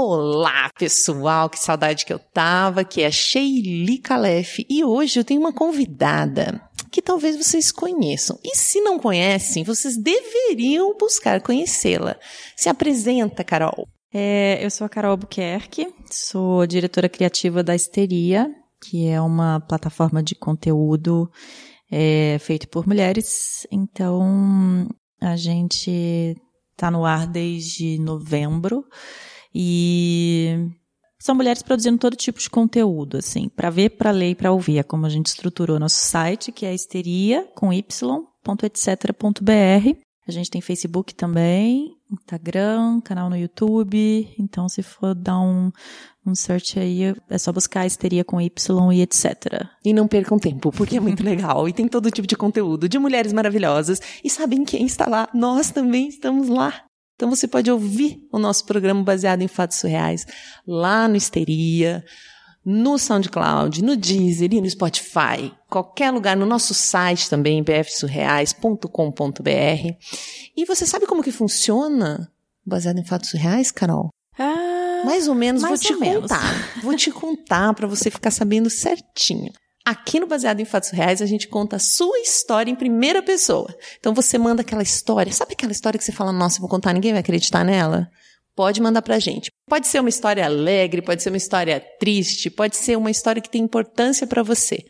Olá, pessoal, que saudade que eu tava, que é Sheili Calef e hoje eu tenho uma convidada que talvez vocês conheçam. E se não conhecem, vocês deveriam buscar conhecê-la. Se apresenta, Carol. É, eu sou a Carol Albuquerque, sou diretora criativa da Histeria, que é uma plataforma de conteúdo é, feito por mulheres. Então, a gente está no ar desde novembro e são mulheres produzindo todo tipo de conteúdo, assim, para ver, para ler e para ouvir. É como a gente estruturou nosso site, que é histeria, com y.etc.br. A gente tem Facebook também, Instagram, canal no YouTube. Então, se for dar um, um search aí, é só buscar histeria com Y e etc. E não percam tempo, porque é muito legal. E tem todo tipo de conteúdo de mulheres maravilhosas. E sabem quem está lá? Nós também estamos lá. Então você pode ouvir o nosso programa baseado em fatos surreais lá no Histeria, no SoundCloud, no Deezer e no Spotify, qualquer lugar, no nosso site também, bfsurreais.com.br. E você sabe como que funciona baseado em fatos surreais, Carol? Ah, mais ou menos, mais vou te menos. contar. Vou te contar para você ficar sabendo certinho. Aqui no Baseado em Fatos Reais, a gente conta a sua história em primeira pessoa. Então você manda aquela história, sabe aquela história que você fala, nossa, vou contar, ninguém vai acreditar nela? Pode mandar pra gente. Pode ser uma história alegre, pode ser uma história triste, pode ser uma história que tem importância para você.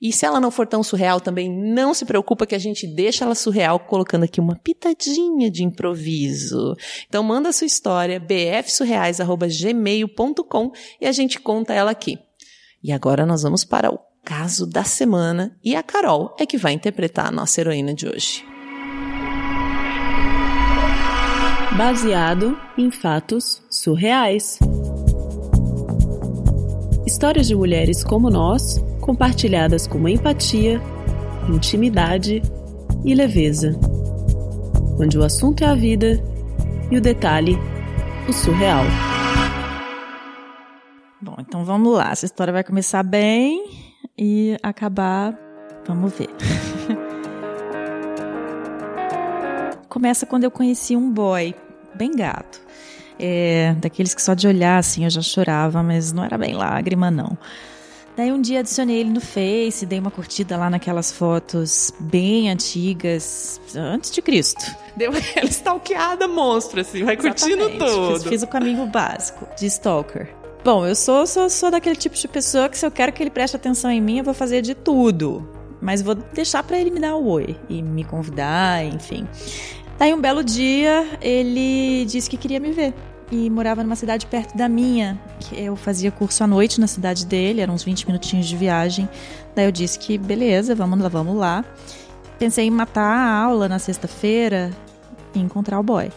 E se ela não for tão surreal também, não se preocupa que a gente deixa ela surreal colocando aqui uma pitadinha de improviso. Então manda a sua história bfsurreais@gmail.com e a gente conta ela aqui. E agora nós vamos para o caso da semana e a Carol é que vai interpretar a nossa heroína de hoje. Baseado em fatos surreais. Histórias de mulheres como nós, compartilhadas com empatia, intimidade e leveza. Onde o assunto é a vida e o detalhe, o surreal. Bom, então vamos lá. Essa história vai começar bem e acabar. Vamos ver. Começa quando eu conheci um boy, bem gato. É, daqueles que só de olhar assim eu já chorava, mas não era bem lágrima, não. Daí um dia adicionei ele no Face, dei uma curtida lá naquelas fotos bem antigas, antes de Cristo. Deu aquela stalkeada monstro, assim, vai curtindo Exatamente. tudo. Fiz, fiz o caminho básico de stalker. Bom, eu sou, sou, sou daquele tipo de pessoa que se eu quero que ele preste atenção em mim, eu vou fazer de tudo. Mas vou deixar para ele me dar o oi e me convidar, enfim. Daí um belo dia, ele disse que queria me ver. E morava numa cidade perto da minha, que eu fazia curso à noite na cidade dele, eram uns 20 minutinhos de viagem. Daí eu disse que beleza, vamos lá, vamos lá. Pensei em matar a aula na sexta-feira e encontrar o boy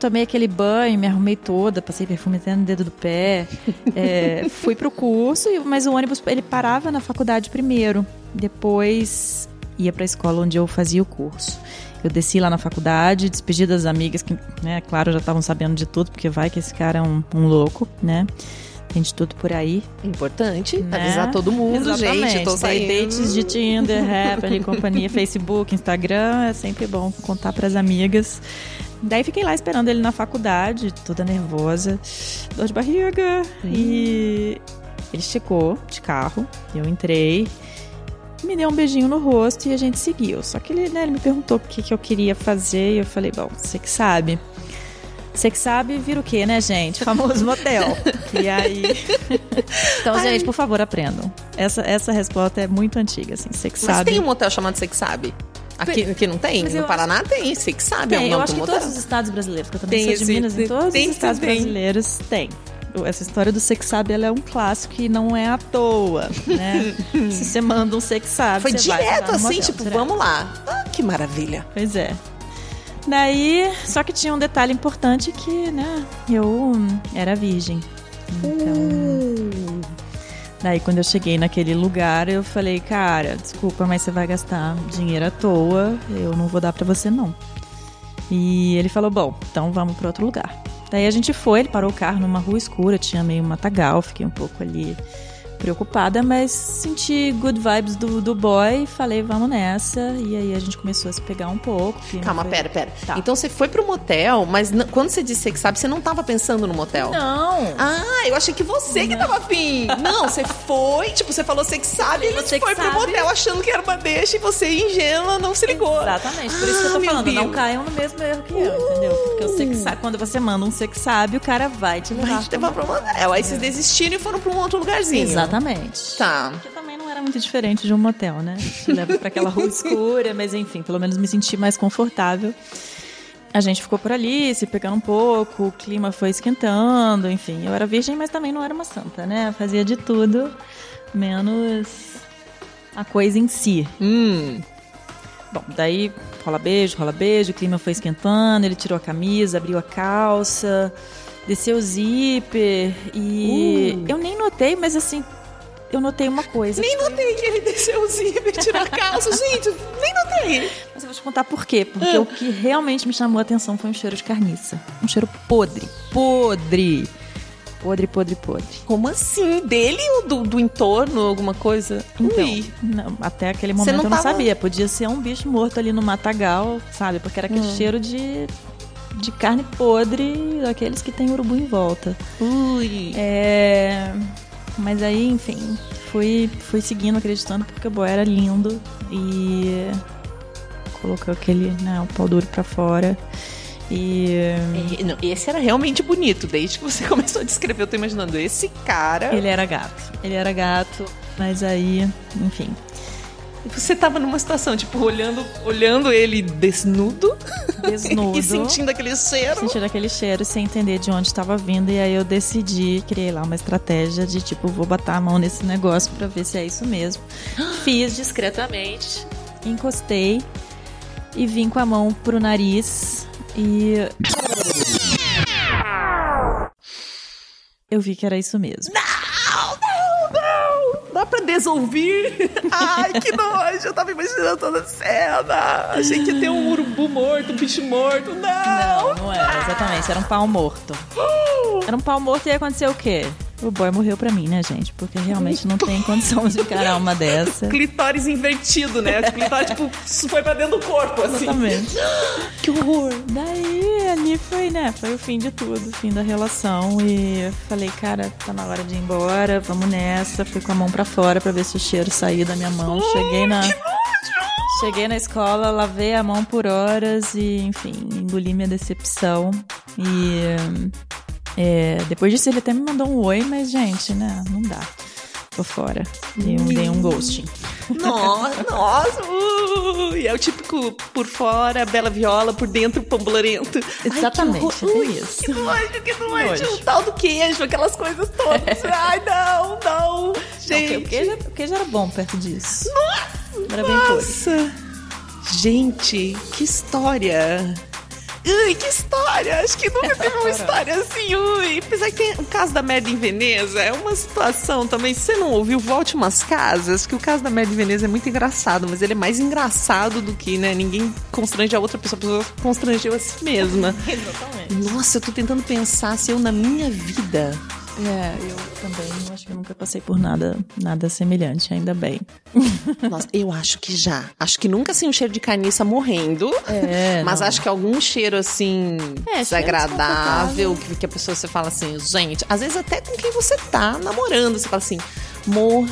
tomei aquele banho, me arrumei toda, passei perfume até no dedo do pé, é, fui pro curso, mas o ônibus ele parava na faculdade primeiro, depois ia para a escola onde eu fazia o curso. Eu desci lá na faculdade, despedi das amigas que, né, claro, já estavam sabendo de tudo, porque vai que esse cara é um, um louco, né? Tem de tudo por aí. Importante Né? avisar todo mundo, Exatamente. gente. Tô saindo. dates de Tinder, Rapper e companhia, Facebook, Instagram, é sempre bom contar pras amigas. Daí fiquei lá esperando ele na faculdade, toda nervosa, dor de barriga. E ele chegou de carro, eu entrei, me deu um beijinho no rosto e a gente seguiu. Só que ele, né, ele me perguntou o que, que eu queria fazer e eu falei, bom, você que sabe. Você que sabe, vira o quê, né, gente? Famoso motel. e aí. então, gente, por favor, aprendam. Essa, essa resposta é muito antiga, assim. Você que Mas sabe. tem um motel chamado Você que Sabe? Aqui, aqui não tem? Mas No Paraná tem, Você que Sabe. é um Tem, eu acho que em todos os estados brasileiros, porque eu também Tem sou de Minas, em todos tem os estados também. brasileiros tem. Essa história do Sex Sabe, ela é um clássico e não é à toa, né? Se você manda um Sex Sabe, Foi direto assim, tipo, direto. vamos lá. Ah, que maravilha. Pois é. Daí, só que tinha um detalhe importante que, né, eu hum, era virgem. Então, Uh. daí quando eu cheguei naquele lugar, eu falei, cara, desculpa, mas você vai gastar dinheiro à toa, eu não vou dar pra você não. E ele falou, bom, então vamos pra outro lugar. Daí a gente foi, ele parou o carro numa rua escura, tinha meio matagal, fiquei um pouco ali preocupada, mas senti good vibes do, do boy, falei, vamos nessa. E aí a gente começou a se pegar um pouco. Calma, foi... pera, pera. Tá. Então você foi pro motel, mas quando você disse que sabe, você não tava pensando no motel? Não! Ah, eu achei que você que tava afim. Não, você foi, tipo, você falou você que sabe, e Você que foi pro sabe. motel achando que era uma deixa e você, ingênua, não se ligou. Exatamente, por isso que eu Ah, tô meu falando, não Deus. caiam no mesmo erro que eu, entendeu? Porque que sabe, quando você manda um que sabe, o cara vai te levar. Vai te levar pro motel. Aí vocês desistiram e foram pra um outro lugarzinho. Exatamente. Tá. Que também não era muito diferente de um motel, né? Te leva pra aquela rua escura, mas enfim, pelo menos me senti mais confortável. A gente ficou por ali, se pegando um pouco, o clima foi esquentando, enfim. Eu era virgem, mas também não era uma santa, né? Fazia de tudo, menos a coisa em si. Hum. Bom, daí rola beijo, rola beijo, o clima foi esquentando, ele tirou a camisa, abriu a calça, desceu o zíper e Uh. eu nem notei, mas assim, eu notei uma coisa. Nem notei que ele desceu o zíper, tirou a calça. Gente, nem notei. Mas eu vou te contar por quê. Porque o que realmente me chamou a atenção foi um cheiro de carniça. Um cheiro podre. Podre. Podre, podre, podre. Como assim? Dele ou do, do entorno, alguma coisa? Então, não, até aquele momento não eu não tava- sabia. Podia ser um bicho morto ali no matagal, sabe? Porque era aquele Hum. cheiro de, de carne podre, daqueles que tem urubu em volta. Ui. É... Mas aí, enfim, fui, fui seguindo, acreditando, porque o boy era lindo e colocou aquele, né, o pau duro pra fora. E É, não, esse era realmente bonito. Desde que você começou a descrever, eu tô imaginando esse cara. ele era gato. Ele era gato, mas aí, enfim. Você tava numa situação, tipo, olhando, olhando ele desnudo Desnudo. e sentindo aquele cheiro. Sentindo aquele cheiro sem entender de onde estava vindo. E aí eu decidi, criei lá uma estratégia de tipo, vou botar a mão nesse negócio pra ver se é isso mesmo. Fiz discretamente, encostei e vim com a mão pro nariz e. Eu vi que era isso mesmo. Não, não, não! Dá pra desouvir? Ai, que nojo! Eu tava imaginando toda a cena. Achei que ia ter um urubu morto, um bicho morto. Não! Não, não era, exatamente. Era um pau morto. Era um pau morto e ia acontecer o quê? O boy morreu pra mim, né, gente? Porque realmente não tem condição de encarar uma dessa. Clitóris invertido, né? O clitóris, tipo, foi pra dentro do corpo, assim. Exatamente. Que horror! Daí ali foi, né? Foi o fim de tudo, o fim da relação. E eu falei, cara, tá na hora de ir embora, vamos nessa. Fui com a mão pra fora pra ver se o cheiro saía da minha mão. Cheguei na. Cheguei na escola, lavei a mão por horas e, enfim, engoli minha decepção. E é, depois disso ele até me mandou um oi, mas, gente, né, não dá. Tô fora. Dei um, dei um ghosting. Nossa, nossa! Ui, é o típico por fora, bela viola, por dentro, pambularento. Ai, que Exatamente, é isso. Que nojo, que nojo. O tal do queijo, aquelas coisas todas. Ai, não, não. Não, Gente. o queijo, o queijo era bom perto disso. Era bem. Nossa! Gente, que história! Ui, que história! Acho que nunca teve uma história assim, ui. Apesar que tem o caso da merda em Veneza, é uma situação também. Se você não ouviu, volte umas casas, que o caso da merda em Veneza é muito engraçado, mas ele é mais engraçado do que, né? Ninguém constrange a outra pessoa, a pessoa constrangeu a si mesma. Exatamente. Nossa, eu tô tentando pensar se eu na minha vida. É, eu também acho que eu nunca passei por nada, nada semelhante, ainda bem. Nossa, eu acho que já. Acho que nunca assim um cheiro de carniça morrendo. É, Mas não. acho que algum cheiro assim É, desagradável, que, que a pessoa você fala assim, gente, às vezes até com quem você tá namorando, você fala assim, amor,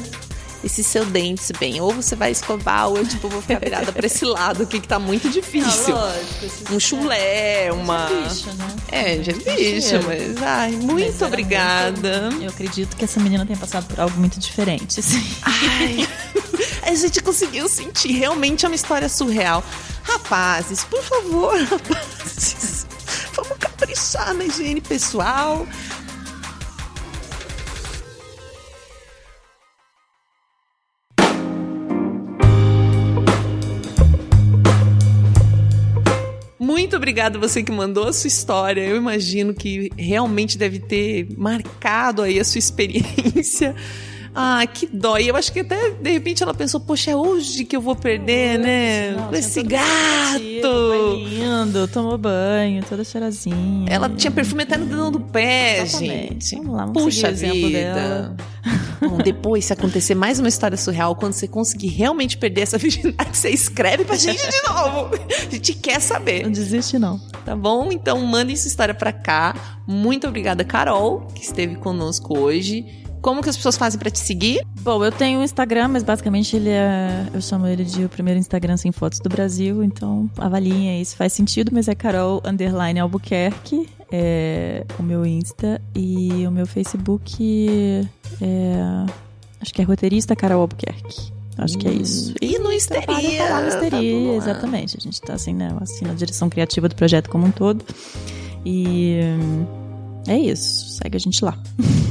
esse seu dente, se bem, ou você vai escovar, ou eu tipo vou ficar virada pra esse lado aqui que tá muito difícil. lógico. esses- Um chulé, uma. bicho, né? É, de bicho, cheiro. mas ai, muito Mas era obrigada. muito- Eu acredito que essa menina tenha passado por algo muito diferente. assim. Ai, a gente conseguiu sentir. Realmente é uma história surreal. Rapazes, por favor, rapazes, vamos caprichar na higiene pessoal. Muito obrigada você que mandou a sua história. Eu imagino que realmente deve ter marcado aí a sua experiência. Ah, que dó. E eu acho que até, de repente, ela pensou, poxa, é hoje que eu vou perder, né? Não, Esse gato. Lindo, tomou banho, toda cheirosinha. Ela tinha perfume até no dedão do pé, Exatamente. gente. Vamos lá, vamos seguir Puxa o exemplo vida. dela. Bom, depois, se acontecer mais uma história surreal, quando você conseguir realmente perder essa virgindade, você escreve pra gente de novo. A gente quer saber. Não desiste, não. Tá bom? Então mande sua história pra cá. Muito obrigada, Carol, que esteve conosco hoje. Como que as pessoas fazem pra te seguir? Bom, eu tenho um Instagram, mas basicamente ele é. Eu chamo ele de o primeiro Instagram sem fotos do Brasil, então avaliem aí se faz sentido, mas é Carol Underline Albuquerque, é o meu Insta, e o meu Facebook é. Acho que é roteirista Carol Albuquerque. Acho que é isso. E no Trabalho Histeria. tá no Histeria, é. exatamente. A gente tá assim, né? Assim, na direção criativa do projeto como um todo. E. hum, É isso. Segue a gente lá.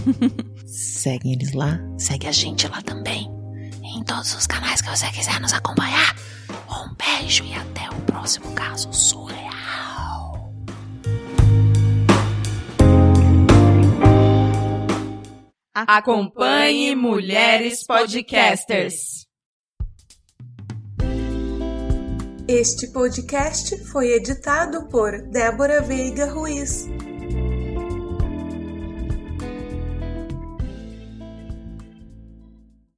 Segue eles lá, segue a gente lá também. Em todos os canais que você quiser nos acompanhar. Um beijo e até o próximo caso surreal. Acompanhe Mulheres Podcasters. Este podcast foi editado por Débora Veiga Ruiz.